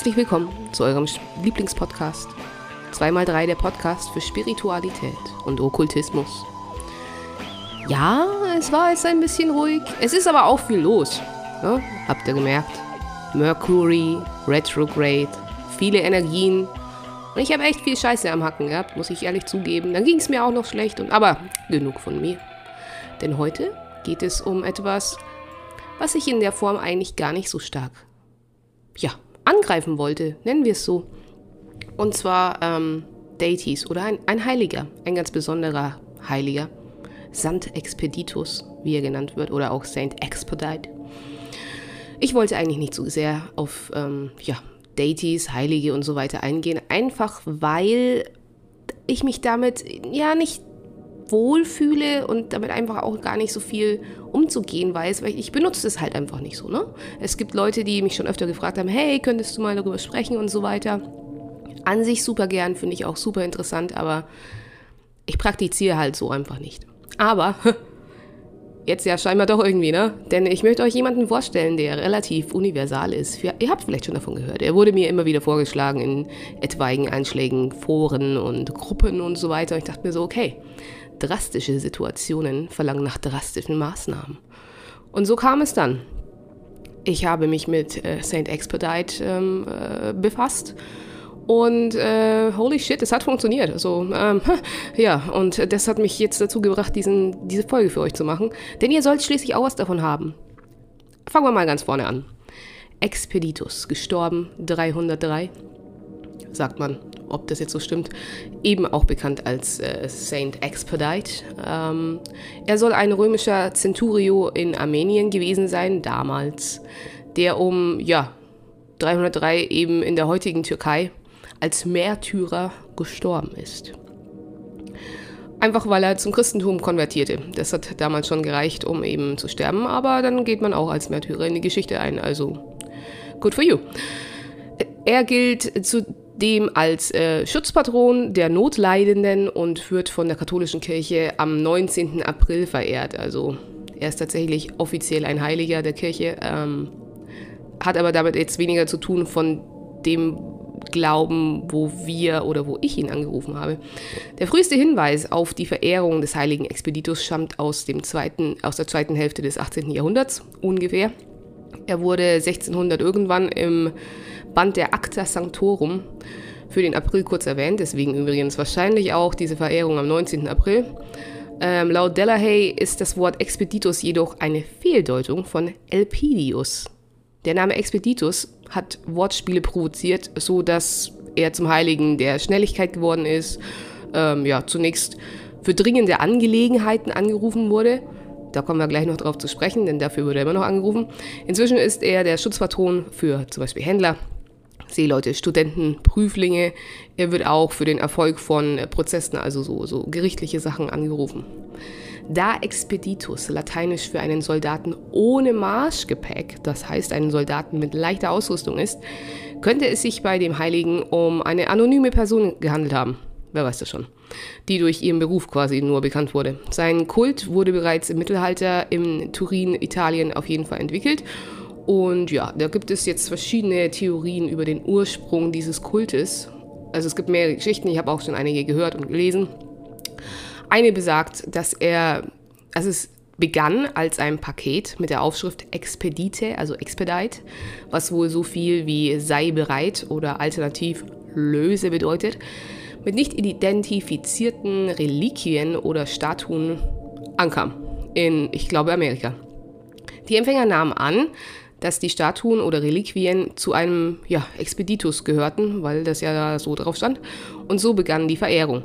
Herzlich willkommen zu eurem Lieblingspodcast. 2x3 der Podcast für Spiritualität und Okkultismus. Ja, es war jetzt ein bisschen ruhig. Es ist aber auch viel los. Ne? Habt ihr gemerkt? Mercury, Retrograde, viele Energien. Und ich habe echt viel Scheiße am Hacken gehabt, muss ich ehrlich zugeben. Dann ging es mir auch noch schlecht. Und, aber genug von mir. Denn heute geht es um etwas, was ich in der Form eigentlich gar nicht so stark ja, angreifen wollte, nennen wir es so. Und zwar ähm, Deities oder ein, ein Heiliger, ein ganz besonderer Heiliger. Sant Expeditus, wie er genannt wird, oder auch Saint Expedite. Ich wollte eigentlich nicht so sehr auf ähm, ja, Deities, Heilige und so weiter eingehen, einfach weil ich mich damit ja nicht wohlfühle und damit einfach auch gar nicht so viel umzugehen weiß, weil ich benutze es halt einfach nicht so. Ne? Es gibt Leute, die mich schon öfter gefragt haben, hey, könntest du mal darüber sprechen und so weiter. An sich super gern, finde ich auch super interessant, aber ich praktiziere halt so einfach nicht. Aber jetzt ja scheinbar doch irgendwie, ne? Denn ich möchte euch jemanden vorstellen, der relativ universal ist. Ihr habt vielleicht schon davon gehört. Er wurde mir immer wieder vorgeschlagen in etwaigen Einschlägen, Foren und Gruppen und so weiter. Ich dachte mir so, okay, drastische Situationen verlangen nach drastischen Maßnahmen. Und so kam es dann. Ich habe mich mit äh, Saint Expedite ähm, äh, befasst und äh, holy shit, es hat funktioniert. Also, ähm, ja, und das hat mich jetzt dazu gebracht, diesen, diese Folge für euch zu machen. Denn ihr sollt schließlich auch was davon haben. Fangen wir mal ganz vorne an. Expeditus, gestorben 303, sagt man ob das jetzt so stimmt, eben auch bekannt als äh, Saint Expedite. Ähm, er soll ein römischer Centurio in Armenien gewesen sein, damals, der um, ja, 303 eben in der heutigen Türkei als Märtyrer gestorben ist. Einfach weil er zum Christentum konvertierte. Das hat damals schon gereicht, um eben zu sterben, aber dann geht man auch als Märtyrer in die Geschichte ein, also good for you. Er gilt zu dem als äh, Schutzpatron der Notleidenden und wird von der katholischen Kirche am 19. April verehrt. Also er ist tatsächlich offiziell ein Heiliger der Kirche, ähm, hat aber damit jetzt weniger zu tun von dem Glauben, wo wir oder wo ich ihn angerufen habe. Der früheste Hinweis auf die Verehrung des heiligen Expeditus stammt aus, dem zweiten, aus der zweiten Hälfte des 18. Jahrhunderts ungefähr. Er wurde 1600 irgendwann im Band der Acta Sanctorum für den April kurz erwähnt, deswegen übrigens wahrscheinlich auch diese Verehrung am 19. April. Ähm, laut Delahaye ist das Wort Expeditus jedoch eine Fehldeutung von Elpidius. Der Name Expeditus hat Wortspiele provoziert, so dass er zum Heiligen der Schnelligkeit geworden ist. Ähm, ja, zunächst für dringende Angelegenheiten angerufen wurde. Da kommen wir gleich noch drauf zu sprechen, denn dafür wurde er immer noch angerufen. Inzwischen ist er der Schutzpatron für zum Beispiel Händler, Seeleute, Studenten, Prüflinge. Er wird auch für den Erfolg von Prozessen, also so, so gerichtliche Sachen, angerufen. Da Expeditus, lateinisch für einen Soldaten ohne Marschgepäck, das heißt einen Soldaten mit leichter Ausrüstung ist, könnte es sich bei dem Heiligen um eine anonyme Person gehandelt haben. Wer weiß das schon. Die durch ihren Beruf quasi nur bekannt wurde. Sein Kult wurde bereits im Mittelalter in Turin, Italien auf jeden Fall entwickelt und ja, da gibt es jetzt verschiedene Theorien über den Ursprung dieses Kultes. Also es gibt mehrere Geschichten, ich habe auch schon einige gehört und gelesen. Eine besagt, dass er, also es begann als ein Paket mit der Aufschrift Expedite, also Expedite, was wohl so viel wie sei bereit oder alternativ löse bedeutet, mit nicht identifizierten Reliquien oder Statuen ankam in, ich glaube, Amerika. Die Empfänger nahmen an, dass die Statuen oder Reliquien zu einem ja, Expeditus gehörten, weil das ja da so drauf stand. Und so begann die Verehrung.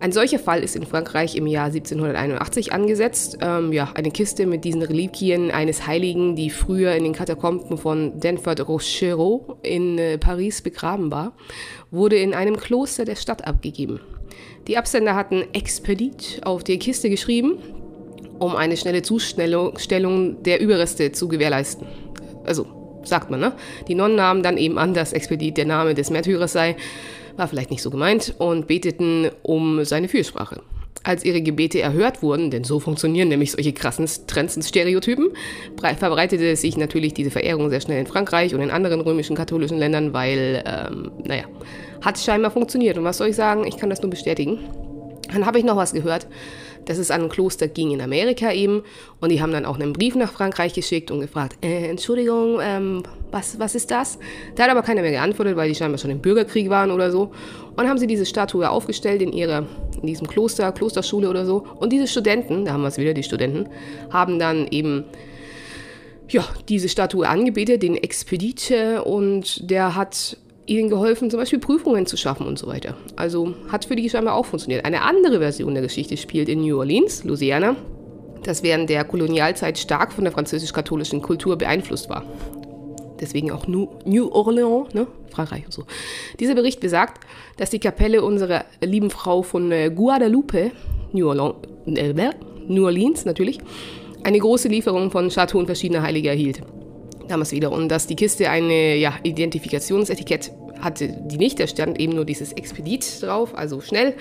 Ein solcher Fall ist in Frankreich im Jahr 1781 angesetzt. Ähm, ja, eine Kiste mit diesen Reliquien eines Heiligen, die früher in den Katakomben von Denfert Rochereau in äh, Paris begraben war, wurde in einem Kloster der Stadt abgegeben. Die Absender hatten Expedit auf die Kiste geschrieben, um eine schnelle Zustellung der Überreste zu gewährleisten. Also, sagt man, ne? Die Nonnen nahmen dann eben an, dass Expedit der Name des Märtyrers sei, war vielleicht nicht so gemeint, und beteten um seine Fürsprache. als ihre Gebete erhört wurden, denn so funktionieren nämlich solche krassen Trends verbreitete sich natürlich diese Verehrung sehr schnell in Frankreich und in anderen römischen katholischen Ländern, weil, ähm, naja, hat scheinbar funktioniert. Und was soll ich sagen? Ich kann das nur bestätigen. Dann habe ich noch was gehört, dass es an ein Kloster ging in Amerika eben. Und die haben dann auch einen Brief nach Frankreich geschickt und gefragt, äh, Entschuldigung, ähm, was, was ist das? Da hat aber keiner mehr geantwortet, weil die scheinbar schon im Bürgerkrieg waren oder so. Und haben sie diese Statue aufgestellt in ihrer, in diesem Kloster, Klosterschule oder so. Und diese Studenten, da haben wir es wieder, die Studenten, haben dann eben ja, diese Statue angebetet, den Expedice, und der hat ihnen geholfen, zum Beispiel Prüfungen zu schaffen und so weiter. Also hat für die scheinbar auch funktioniert. Eine andere Version der Geschichte spielt in New Orleans, Louisiana, das während der Kolonialzeit stark von der französisch-katholischen Kultur beeinflusst war. Deswegen auch New Orleans, ne? Frankreich und so. Dieser Bericht besagt, dass die Kapelle unserer lieben Frau von äh, Guadalupe, New Orleans, äh, New Orleans natürlich, eine große Lieferung von Statuen verschiedener Heiliger erhielt damals wieder. Und dass die Kiste eine ja, Identifikationsetikett hatte, die nicht, da stand eben nur dieses Expedit drauf, also schnell.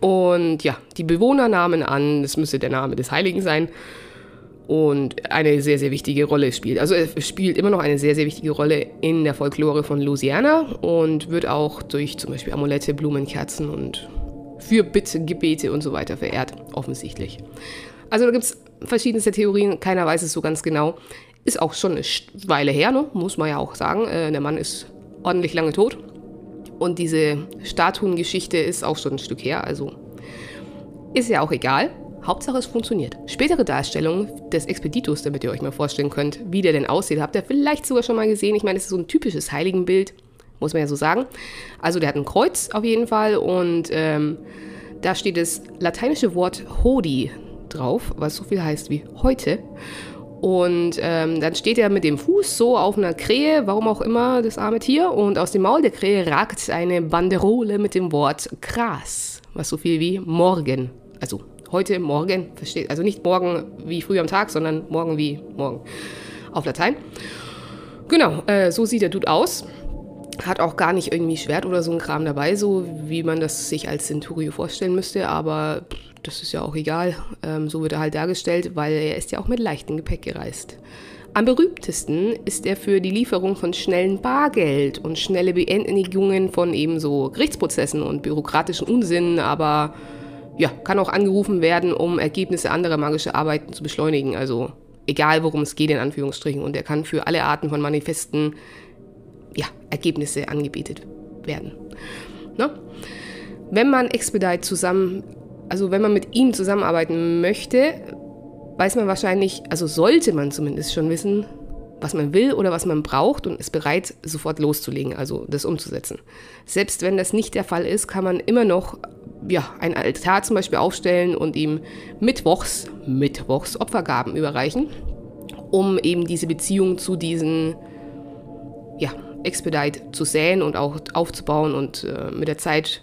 Und ja, die Bewohner nahmen an, das müsste der Name des Heiligen sein. Und eine sehr, sehr wichtige Rolle spielt. Also es spielt immer noch eine sehr, sehr wichtige Rolle in der Folklore von Louisiana und wird auch durch zum Beispiel Amulette, Blumen, Kerzen und für Bitte, und so weiter verehrt, offensichtlich. Also da gibt es verschiedenste Theorien, keiner weiß es so ganz genau. Ist auch schon eine Weile her, ne? muss man ja auch sagen. Äh, der Mann ist ordentlich lange tot. Und diese Statuengeschichte ist auch schon ein Stück her, also ist ja auch egal. Hauptsache es funktioniert. Spätere Darstellungen des Expeditus, damit ihr euch mal vorstellen könnt, wie der denn aussieht, habt ihr vielleicht sogar schon mal gesehen. Ich meine, es ist so ein typisches Heiligenbild, muss man ja so sagen. Also der hat ein Kreuz auf jeden Fall und ähm, da steht das lateinische Wort Hodi drauf, was so viel heißt wie heute. Und ähm, dann steht er mit dem Fuß so auf einer Krähe, warum auch immer, das arme Tier. Und aus dem Maul der Krähe ragt eine Banderole mit dem Wort Gras, was so viel wie morgen, also heute, morgen, versteht, also nicht morgen wie früh am Tag, sondern morgen wie morgen auf Latein. Genau, äh, so sieht der Dude aus. Hat auch gar nicht irgendwie Schwert oder so ein Kram dabei, so wie man das sich als Centurio vorstellen müsste, aber das ist ja auch egal. Ähm, so wird er halt dargestellt, weil er ist ja auch mit leichtem Gepäck gereist. Am berühmtesten ist er für die Lieferung von schnellen Bargeld und schnelle Beendigungen von ebenso Gerichtsprozessen und bürokratischen Unsinn, aber ja, kann auch angerufen werden, um Ergebnisse anderer magischer Arbeiten zu beschleunigen. Also egal, worum es geht, in Anführungsstrichen. Und er kann für alle Arten von Manifesten ja, Ergebnisse angebetet werden. Ne? Wenn man Expedite zusammen also wenn man mit ihm zusammenarbeiten möchte, weiß man wahrscheinlich, also sollte man zumindest schon wissen, was man will oder was man braucht und ist bereit, sofort loszulegen, also das umzusetzen. Selbst wenn das nicht der Fall ist, kann man immer noch ja, ein Altar zum Beispiel aufstellen und ihm mittwochs, mittwochs Opfergaben überreichen, um eben diese Beziehung zu diesen ja, Expedite zu säen und auch aufzubauen und äh, mit der Zeit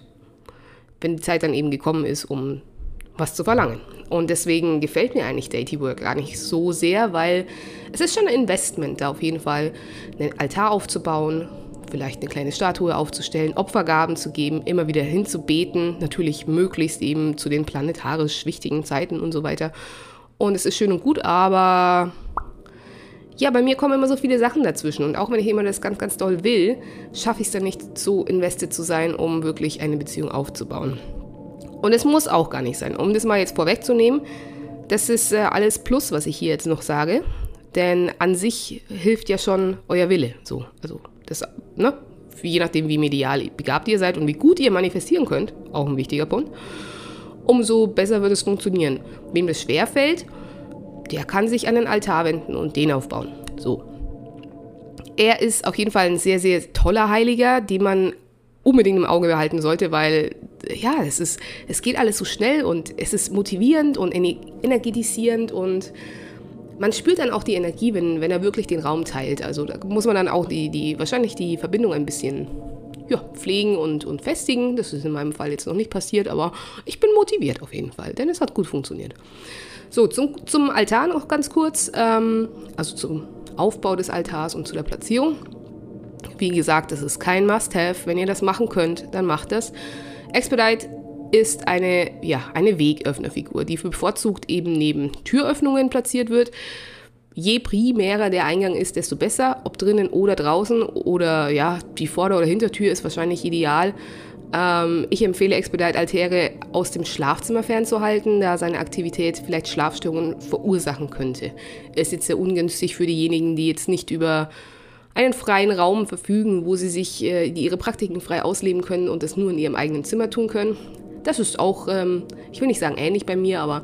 wenn die Zeit dann eben gekommen ist, um was zu verlangen. Und deswegen gefällt mir eigentlich Deity Work gar nicht so sehr, weil es ist schon ein Investment, da auf jeden Fall einen Altar aufzubauen, vielleicht eine kleine Statue aufzustellen, Opfergaben zu geben, immer wieder hinzubeten, natürlich möglichst eben zu den planetarisch wichtigen Zeiten und so weiter. Und es ist schön und gut, aber ja, bei mir kommen immer so viele Sachen dazwischen. Und auch wenn ich immer das ganz, ganz doll will, schaffe ich es dann nicht, so invested zu sein, um wirklich eine Beziehung aufzubauen. Und es muss auch gar nicht sein. Um das mal jetzt vorwegzunehmen, das ist äh, alles Plus, was ich hier jetzt noch sage. Denn an sich hilft ja schon euer Wille. So, also das, ne? Je nachdem, wie medial begabt ihr seid und wie gut ihr manifestieren könnt, auch ein wichtiger Punkt, umso besser wird es funktionieren. Wem das schwerfällt, der kann sich an den Altar wenden und den aufbauen. So. Er ist auf jeden Fall ein sehr, sehr toller Heiliger, den man unbedingt im Auge behalten sollte, weil ja, es ist, es geht alles so schnell und es ist motivierend und energetisierend und man spürt dann auch die Energie, wenn, wenn er wirklich den Raum teilt. Also da muss man dann auch die, die, wahrscheinlich die Verbindung ein bisschen ja, pflegen und, und festigen. Das ist in meinem Fall jetzt noch nicht passiert, aber ich bin motiviert auf jeden Fall, denn es hat gut funktioniert. So, zum, zum Altar noch ganz kurz, ähm, also zum Aufbau des Altars und zu der Platzierung. Wie gesagt, das ist kein Must-Have. Wenn ihr das machen könnt, dann macht das. Expedite ist eine, ja, eine Wegöffnerfigur, die bevorzugt eben neben Türöffnungen platziert wird. Je primärer der Eingang ist, desto besser. Ob drinnen oder draußen oder ja, die Vorder- oder Hintertür ist wahrscheinlich ideal. Ähm, ich empfehle Expedite Altäre aus dem Schlafzimmer fernzuhalten, da seine Aktivität vielleicht Schlafstörungen verursachen könnte. Es ist sehr ungünstig für diejenigen, die jetzt nicht über einen freien Raum verfügen, wo sie sich äh, ihre Praktiken frei ausleben können und das nur in ihrem eigenen Zimmer tun können. Das ist auch, ähm, ich will nicht sagen ähnlich bei mir, aber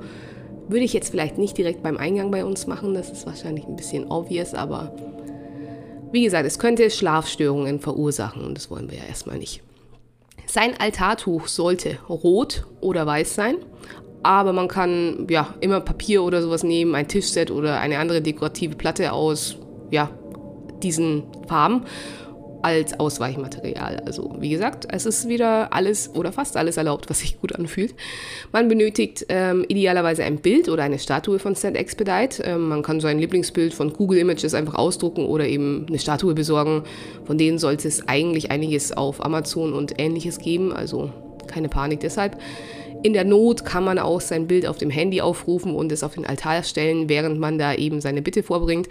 würde ich jetzt vielleicht nicht direkt beim Eingang bei uns machen. Das ist wahrscheinlich ein bisschen obvious, aber wie gesagt, es könnte Schlafstörungen verursachen und das wollen wir ja erstmal nicht. Sein Altartuch sollte rot oder weiß sein, aber man kann ja immer Papier oder sowas nehmen, ein Tischset oder eine andere dekorative Platte aus ja, diesen Farben als Ausweichmaterial. Also wie gesagt, es ist wieder alles oder fast alles erlaubt, was sich gut anfühlt. Man benötigt ähm, idealerweise ein Bild oder eine Statue von Stand Expedite. Ähm, man kann sein Lieblingsbild von Google Images einfach ausdrucken oder eben eine Statue besorgen. Von denen sollte es eigentlich einiges auf Amazon und ähnliches geben. Also keine Panik deshalb. In der Not kann man auch sein Bild auf dem Handy aufrufen und es auf den Altar stellen, während man da eben seine Bitte vorbringt.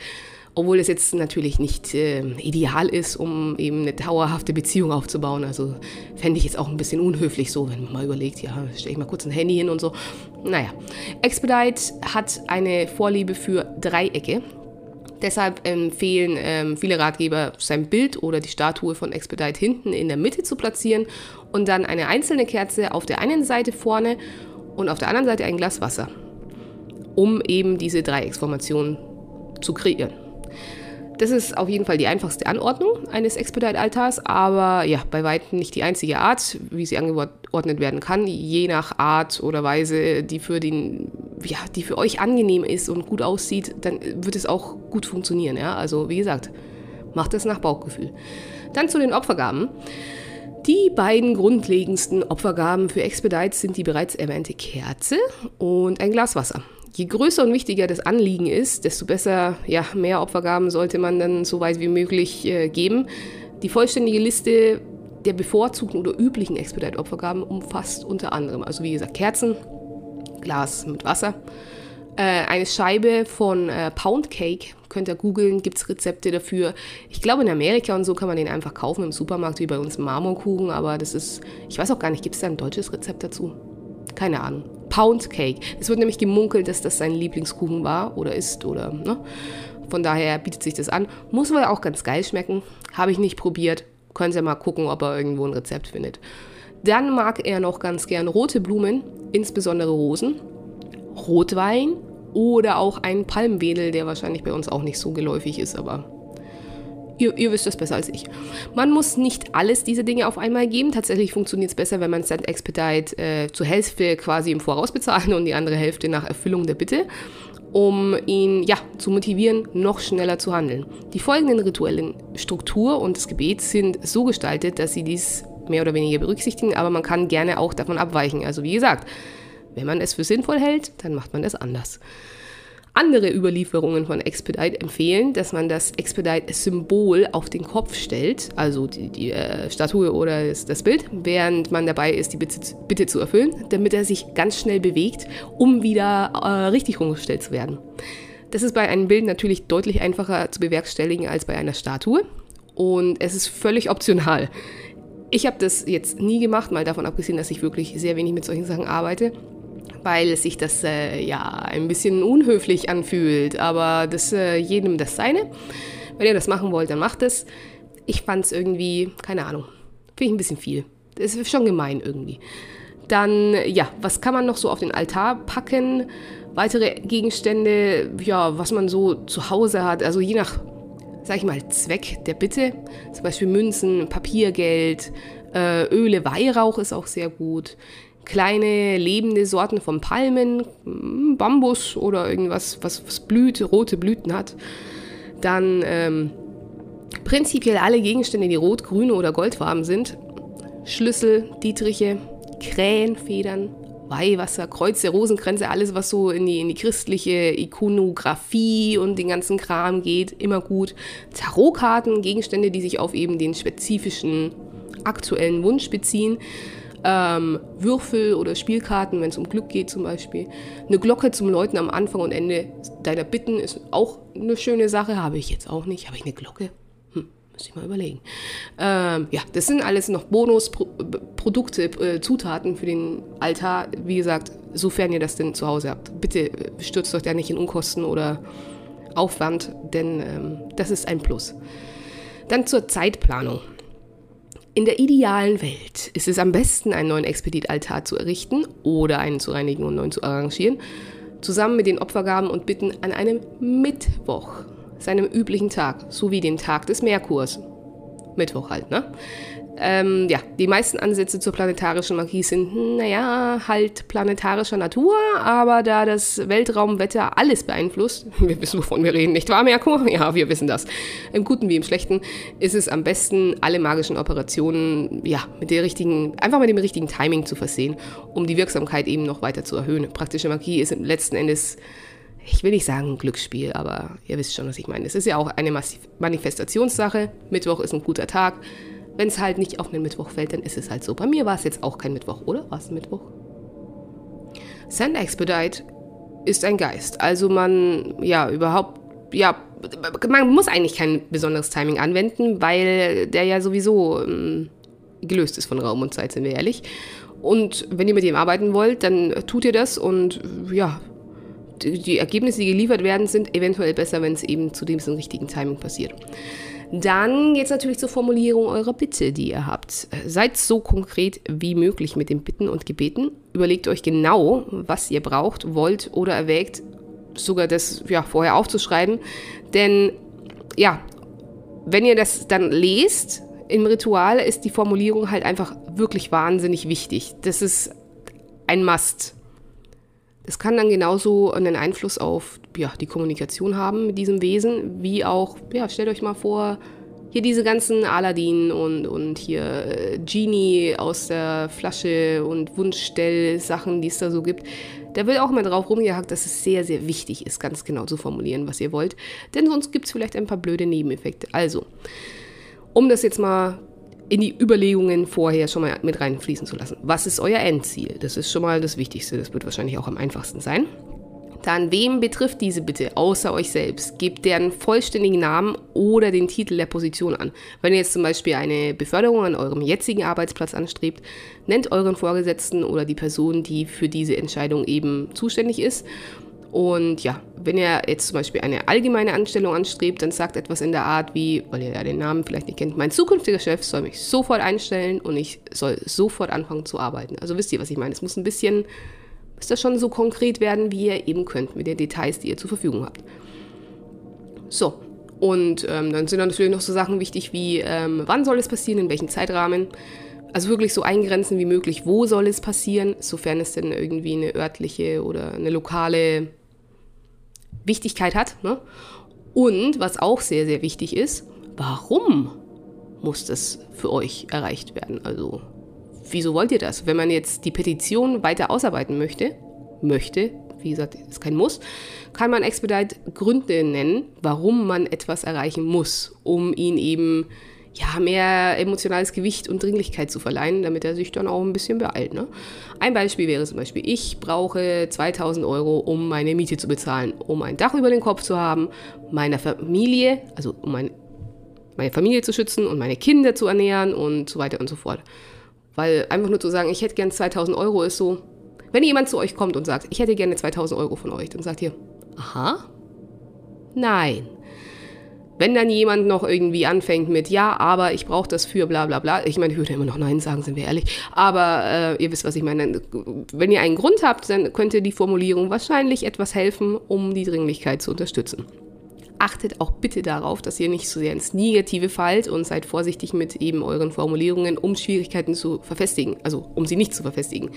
Obwohl es jetzt natürlich nicht äh, ideal ist, um eben eine dauerhafte Beziehung aufzubauen. Also fände ich jetzt auch ein bisschen unhöflich so, wenn man mal überlegt, ja, stelle ich mal kurz ein Handy hin und so. Naja, Expedite hat eine Vorliebe für Dreiecke. Deshalb empfehlen ähm, viele Ratgeber, sein Bild oder die Statue von Expedite hinten in der Mitte zu platzieren und dann eine einzelne Kerze auf der einen Seite vorne und auf der anderen Seite ein Glas Wasser, um eben diese Dreiecksformation zu kreieren. Das ist auf jeden Fall die einfachste Anordnung eines Expedite-Altars, aber ja, bei weitem nicht die einzige Art, wie sie angeordnet werden kann. Je nach Art oder Weise, die für, den, ja, die für euch angenehm ist und gut aussieht, dann wird es auch gut funktionieren. Ja? Also wie gesagt, macht es nach Bauchgefühl. Dann zu den Opfergaben. Die beiden grundlegendsten Opfergaben für Expedite sind die bereits erwähnte Kerze und ein Glas Wasser je größer und wichtiger das Anliegen ist, desto besser, ja, mehr Opfergaben sollte man dann so weit wie möglich äh, geben. Die vollständige Liste der bevorzugten oder üblichen Expedite-Opfergaben umfasst unter anderem, also wie gesagt, Kerzen, Glas mit Wasser, äh, eine Scheibe von äh, Pound Cake, könnt ihr googeln, gibt es Rezepte dafür. Ich glaube, in Amerika und so kann man den einfach kaufen im Supermarkt, wie bei uns Marmorkuchen, aber das ist, ich weiß auch gar nicht, gibt es da ein deutsches Rezept dazu? Keine Ahnung. Pound Cake. Es wird nämlich gemunkelt, dass das sein Lieblingskuchen war oder ist oder ne? Von daher bietet sich das an. Muss wohl auch ganz geil schmecken. Habe ich nicht probiert. Könnt ihr mal gucken, ob er irgendwo ein Rezept findet. Dann mag er noch ganz gern rote Blumen, insbesondere Rosen, Rotwein oder auch einen Palmwedel, der wahrscheinlich bei uns auch nicht so geläufig ist, aber Ihr, ihr, wisst das besser als ich. Man muss nicht alles diese Dinge auf einmal geben. Tatsächlich funktioniert es besser, wenn man Stand Expedite äh, zur Hälfte quasi im Voraus bezahlt und die andere Hälfte nach Erfüllung der Bitte, um ihn ja, zu motivieren, noch schneller zu handeln. Die folgenden rituellen Struktur und das Gebet sind so gestaltet, dass sie dies mehr oder weniger berücksichtigen, aber man kann gerne auch davon abweichen. Also wie gesagt, wenn man es für sinnvoll hält, dann macht man es anders andere Überlieferungen von Expedite empfehlen, dass man das Expedite-Symbol auf den Kopf stellt, also die, die äh, Statue oder das, das, Bild, während man dabei ist, die Bitte, Bitte, zu erfüllen, damit er sich ganz schnell bewegt, um wieder äh, richtig rumgestellt zu werden. Das ist bei einem Bild natürlich deutlich einfacher zu bewerkstelligen als bei einer Statue und es ist völlig optional. Ich habe das jetzt nie gemacht, mal davon abgesehen, dass ich wirklich sehr wenig mit solchen Sachen arbeite weil sich das äh, ja ein bisschen unhöflich anfühlt. Aber das äh, jedem das seine. Wenn ihr das machen wollt, dann macht es. Ich fand es irgendwie, keine Ahnung, finde ich ein bisschen viel. Das ist schon gemein irgendwie. Dann, ja, was kann man noch so auf den Altar packen? Weitere Gegenstände, ja, was man so zu Hause hat, also je nach, sag ich mal, Zweck der Bitte. Zum Beispiel Münzen, Papiergeld, äh, Öle, Weihrauch ist auch sehr gut kleine lebende Sorten von Palmen, hm, Bambus oder irgendwas, was, was blüht, rote Blüten hat. Dann ähm, prinzipiell alle Gegenstände, die rot, grün oder goldfarben sind. Schlüssel, Dietriche, Krähenfedern, Weihwasser, Kreuze, Rosenkränze, alles, was so in die, in die christliche Ikonografie und den ganzen Kram geht, immer gut. Tarotkarten, Gegenstände, die sich auf eben den spezifischen aktuellen Wunsch beziehen. Ähm, Würfel oder Spielkarten, wenn es um Glück geht zum Beispiel. Eine Glocke zum Läuten am Anfang und Ende deiner Bitten ist auch eine schöne Sache. Habe ich jetzt auch nicht. Habe ich eine Glocke? Hm, muss ich mal überlegen. Ähm, ja, das sind alles noch Bonusprodukte, äh, Zutaten für den Altar. Wie gesagt, sofern ihr das denn zu Hause habt. Bitte äh, stürzt euch da nicht in Unkosten oder Aufwand, denn ähm, das ist ein Plus. Dann zur Zeitplanung. In der idealen Welt ist es am besten, einen neuen Expeditaltar zu errichten oder einen zu reinigen und neuen zu arrangieren, zusammen mit den Opfergaben und Bitten an einem Mittwoch, seinem üblichen Tag, sowie dem Tag des Merkurs. Mittwoch halt, ne? Ähm, ja, die meisten Ansätze zur planetarischen Magie sind, naja, halt planetarischer Natur, aber da das Weltraumwetter alles beeinflusst, wir wissen, wovon wir reden, nicht wahr, Merkur? Ja, wir wissen das. Im Guten wie im Schlechten ist es am besten, alle magischen Operationen, ja, mit der richtigen, einfach mit dem richtigen Timing zu versehen, um die Wirksamkeit eben noch weiter zu erhöhen. Praktische Magie ist letzten Endes ich will nicht sagen Glücksspiel, aber ihr wisst schon, was ich meine. Es ist ja auch eine Manifestationssache. Mittwoch ist ein guter Tag. Wenn es halt nicht auf den Mittwoch fällt, dann ist es halt so. Bei mir war es jetzt auch kein Mittwoch, oder? War es ein Mittwoch? Sand Expedite ist ein Geist. Also man, ja, überhaupt, ja, man muss eigentlich kein besonderes Timing anwenden, weil der ja sowieso ähm, gelöst ist von Raum und Zeit, sind wir ehrlich. Und wenn ihr mit ihm arbeiten wollt, dann tut ihr das und ja, die Ergebnisse, die geliefert werden, sind eventuell besser, wenn es eben zu dem richtigen Timing passiert. Dann geht es natürlich zur Formulierung eurer Bitte, die ihr habt. Seid so konkret wie möglich mit den Bitten und Gebeten. Überlegt euch genau, was ihr braucht, wollt oder erwägt, sogar das ja, vorher aufzuschreiben. Denn ja, wenn ihr das dann lest, im Ritual ist die Formulierung halt einfach wirklich wahnsinnig wichtig. Das ist ein Must. Das kann dann genauso einen Einfluss auf ja, die Kommunikation haben mit diesem Wesen, wie auch, ja, stellt euch mal vor, hier diese ganzen Aladdin und, und hier äh, Genie aus der Flasche und Wunschstell-Sachen, die es da so gibt. Da wird auch mal drauf rumgehackt, dass es sehr, sehr wichtig ist, ganz genau zu formulieren, was ihr wollt. Denn sonst gibt es vielleicht ein paar blöde Nebeneffekte. Also, um das jetzt mal in die Überlegungen vorher schon mal mit reinfließen zu lassen. Was ist euer Endziel? Das ist schon mal das Wichtigste. Das wird wahrscheinlich auch am einfachsten sein. Dann, wem betrifft diese bitte, außer euch selbst? Gebt deren vollständigen Namen oder den Titel der Position an. Wenn ihr jetzt zum Beispiel eine Beförderung an eurem jetzigen Arbeitsplatz anstrebt, nennt euren Vorgesetzten oder die Person, die für diese Entscheidung eben zuständig ist und ja, wenn ihr jetzt zum Beispiel eine allgemeine Anstellung anstrebt, dann sagt etwas in der Art wie, weil ihr ja den Namen vielleicht nicht kennt, mein zukünftiger Chef soll mich sofort einstellen und ich soll sofort anfangen zu arbeiten. Also wisst ihr, was ich meine? Es muss ein bisschen, muss das schon so konkret werden, wie ihr eben könnt, mit den Details, die ihr zur Verfügung habt. So, und ähm, dann sind dann natürlich noch so Sachen wichtig wie, ähm, wann soll es passieren, in welchem Zeitrahmen. Also wirklich so eingrenzen wie möglich, wo soll es passieren, sofern es denn irgendwie eine örtliche oder eine lokale Wichtigkeit hat. Ne? Und was auch sehr, sehr wichtig ist, warum muss das für euch erreicht werden? Also, wieso wollt ihr das? Wenn man jetzt die Petition weiter ausarbeiten möchte, möchte, wie gesagt, ist kein Muss, kann man Expedite Gründe nennen, warum man etwas erreichen muss, um ihn eben ja, mehr emotionales Gewicht und Dringlichkeit zu verleihen, damit er sich dann auch ein bisschen beeilt. Ne? Ein Beispiel wäre zum Beispiel, ich brauche 2000 Euro, um meine Miete zu bezahlen, um ein Dach über den Kopf zu haben, meiner Familie, also um mein, meine Familie zu schützen und meine Kinder zu ernähren und so weiter und so fort. Weil einfach nur zu sagen, ich hätte gern 2000 Euro ist so, wenn jemand zu euch kommt und sagt, ich hätte gerne 2000 Euro von euch, dann sagt ihr, aha, nein. Wenn dann jemand noch irgendwie anfängt mit, ja, aber ich brauche das für bla bla bla, ich meine, ich würde immer noch Nein sagen, sind wir ehrlich, aber äh, ihr wisst, was ich meine. Wenn ihr einen Grund habt, dann könnte die Formulierung wahrscheinlich etwas helfen, um die Dringlichkeit zu unterstützen. Achtet auch bitte darauf, dass ihr nicht so sehr ins Negative fallt und seid vorsichtig mit eben euren Formulierungen, um Schwierigkeiten zu verfestigen, also um sie nicht zu verfestigen.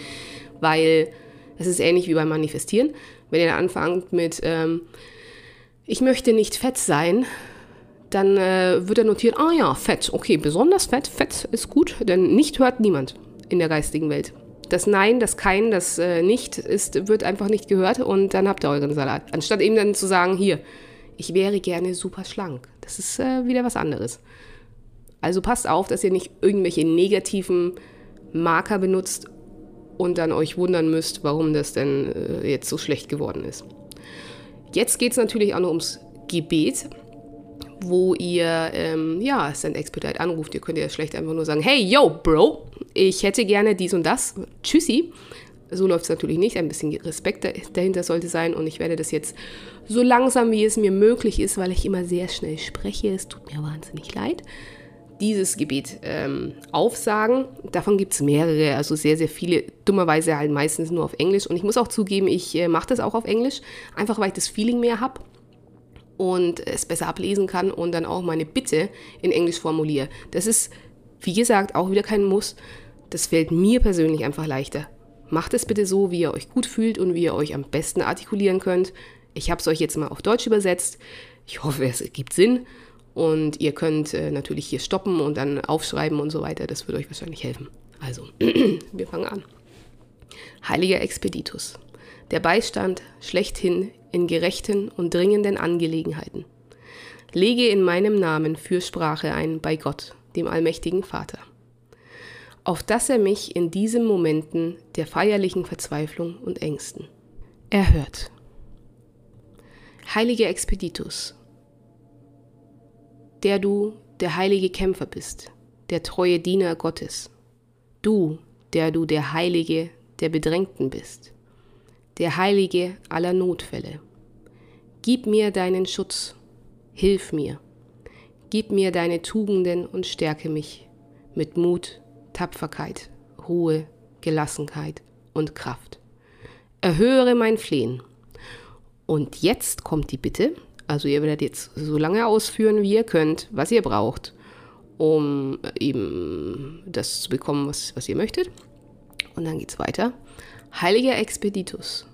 Weil es ist ähnlich wie beim Manifestieren. Wenn ihr anfangt mit, ähm, ich möchte nicht fett sein, dann äh, wird er notiert, ah ja, Fett, okay, besonders Fett, Fett ist gut, denn nicht hört niemand in der geistigen Welt. Das Nein, das Kein, das äh, Nicht ist, wird einfach nicht gehört und dann habt ihr euren Salat. Anstatt eben dann zu sagen, hier, ich wäre gerne super schlank. Das ist äh, wieder was anderes. Also passt auf, dass ihr nicht irgendwelche negativen Marker benutzt und dann euch wundern müsst, warum das denn äh, jetzt so schlecht geworden ist. Jetzt geht es natürlich auch noch ums Gebet, wo ihr ähm, ja Send Expedite anruft. Ihr könnt ja schlecht einfach nur sagen, hey, yo, Bro, ich hätte gerne dies und das. Tschüssi. So läuft es natürlich nicht. Ein bisschen Respekt dahinter sollte sein. Und ich werde das jetzt so langsam, wie es mir möglich ist, weil ich immer sehr schnell spreche. Es tut mir wahnsinnig leid. Dieses Gebet ähm, aufsagen. Davon gibt es mehrere, also sehr, sehr viele. Dummerweise halt meistens nur auf Englisch. Und ich muss auch zugeben, ich äh, mache das auch auf Englisch, einfach weil ich das Feeling mehr habe und es besser ablesen kann und dann auch meine Bitte in Englisch formuliere. Das ist, wie gesagt, auch wieder kein Muss. Das fällt mir persönlich einfach leichter. Macht es bitte so, wie ihr euch gut fühlt und wie ihr euch am besten artikulieren könnt. Ich habe es euch jetzt mal auf Deutsch übersetzt. Ich hoffe, es gibt Sinn. Und ihr könnt äh, natürlich hier stoppen und dann aufschreiben und so weiter. Das wird euch wahrscheinlich helfen. Also, wir fangen an. Heiliger Expeditus, der Beistand schlechthin in gerechten und dringenden Angelegenheiten. Lege in meinem Namen Fürsprache ein bei Gott, dem allmächtigen Vater auf dass er mich in diesen Momenten der feierlichen Verzweiflung und Ängsten erhört. Heiliger Expeditus, der du der heilige Kämpfer bist, der treue Diener Gottes, du, der du der Heilige der Bedrängten bist, der Heilige aller Notfälle. Gib mir deinen Schutz, hilf mir, gib mir deine Tugenden und stärke mich mit Mut Tapferkeit, Ruhe, Gelassenheit und Kraft. Erhöre mein Flehen. Und jetzt kommt die Bitte, also ihr werdet jetzt so lange ausführen, wie ihr könnt, was ihr braucht, um eben das zu bekommen, was, was ihr möchtet. Und dann geht es weiter. Heiliger Expeditus,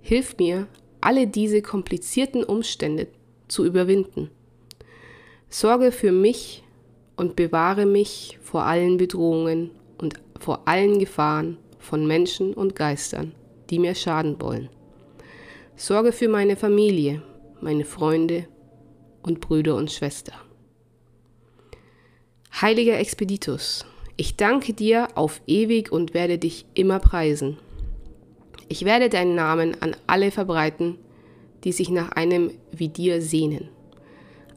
hilf mir, alle diese komplizierten Umstände zu überwinden. Sorge für mich und bewahre mich vor allen Bedrohungen und vor allen Gefahren von Menschen und Geistern, die mir schaden wollen. Sorge für meine Familie, meine Freunde und Brüder und Schwestern. Heiliger Expeditus, ich danke dir auf ewig und werde dich immer preisen. Ich werde deinen Namen an alle verbreiten, die sich nach einem wie dir sehnen.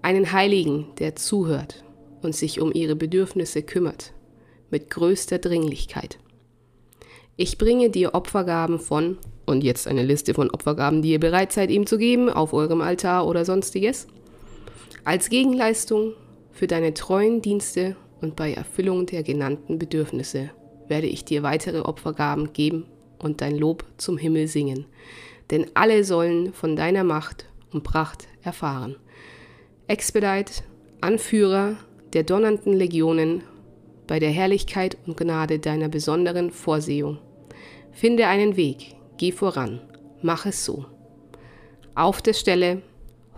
Einen Heiligen, der zuhört und sich um ihre Bedürfnisse kümmert, mit größter Dringlichkeit. Ich bringe dir Opfergaben von, und jetzt eine Liste von Opfergaben, die ihr bereit seid, ihm zu geben, auf eurem Altar oder sonstiges, als Gegenleistung für deine treuen Dienste und bei Erfüllung der genannten Bedürfnisse werde ich dir weitere Opfergaben geben und dein Lob zum Himmel singen. Denn alle sollen von deiner Macht und Pracht erfahren. Expedite, Anführer der donnernden Legionen bei der Herrlichkeit und Gnade deiner besonderen Vorsehung. Finde einen Weg, geh voran, mach es so. Auf der Stelle,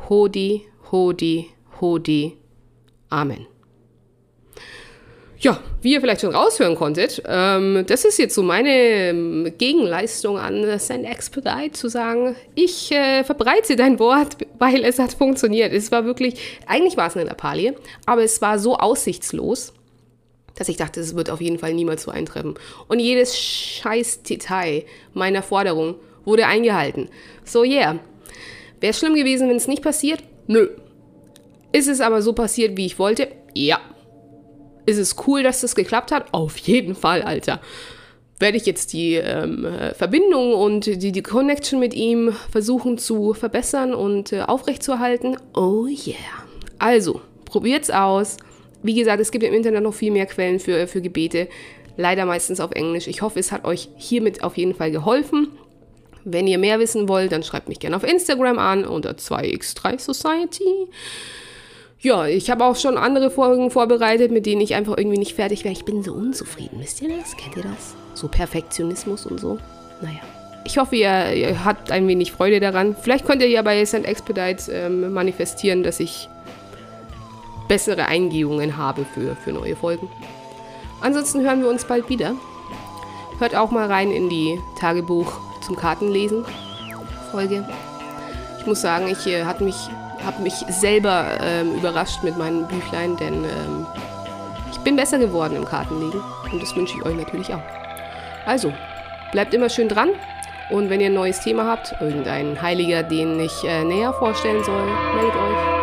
Hodi, Hodi, Hodi, Amen. Ja, wie ihr vielleicht schon raushören konntet, ähm, das ist jetzt so meine ähm, Gegenleistung an Send Expedite, zu sagen, ich äh, verbreite dein Wort, weil es hat funktioniert. Es war wirklich, eigentlich war es eine Lappalie, aber es war so aussichtslos, dass ich dachte, es wird auf jeden Fall niemals so eintreffen. Und jedes scheiß Detail meiner Forderung wurde eingehalten. So, yeah. Wäre es schlimm gewesen, wenn es nicht passiert? Nö. Ist es aber so passiert, wie ich wollte? Ja. Ist es cool, dass das geklappt hat? Auf jeden Fall, Alter. Werde ich jetzt die ähm, Verbindung und die, die Connection mit ihm versuchen zu verbessern und äh, aufrechtzuerhalten? Oh yeah. Also, probiert's aus. Wie gesagt, es gibt im Internet noch viel mehr Quellen für, für Gebete. Leider meistens auf Englisch. Ich hoffe, es hat euch hiermit auf jeden Fall geholfen. Wenn ihr mehr wissen wollt, dann schreibt mich gerne auf Instagram an unter 2x3 Society ja, ich habe auch schon andere Folgen vorbereitet, mit denen ich einfach irgendwie nicht fertig wäre. Ich bin so unzufrieden. Wisst ihr das? Kennt ihr das? So Perfektionismus und so. Naja. Ich hoffe, ihr, ihr habt ein wenig Freude daran. Vielleicht könnt ihr ja bei St. Expedite ähm, manifestieren, dass ich bessere Eingehungen habe für, für neue Folgen. Ansonsten hören wir uns bald wieder. Hört auch mal rein in die Tagebuch zum Kartenlesen Folge. Ich muss sagen, ich äh, hat mich habe mich selber ähm, überrascht mit meinen Büchlein, denn ähm, ich bin besser geworden im Kartenlegen und das wünsche ich euch natürlich auch. Also, bleibt immer schön dran und wenn ihr ein neues Thema habt, irgendein Heiliger, den ich äh, näher vorstellen soll, meldet euch.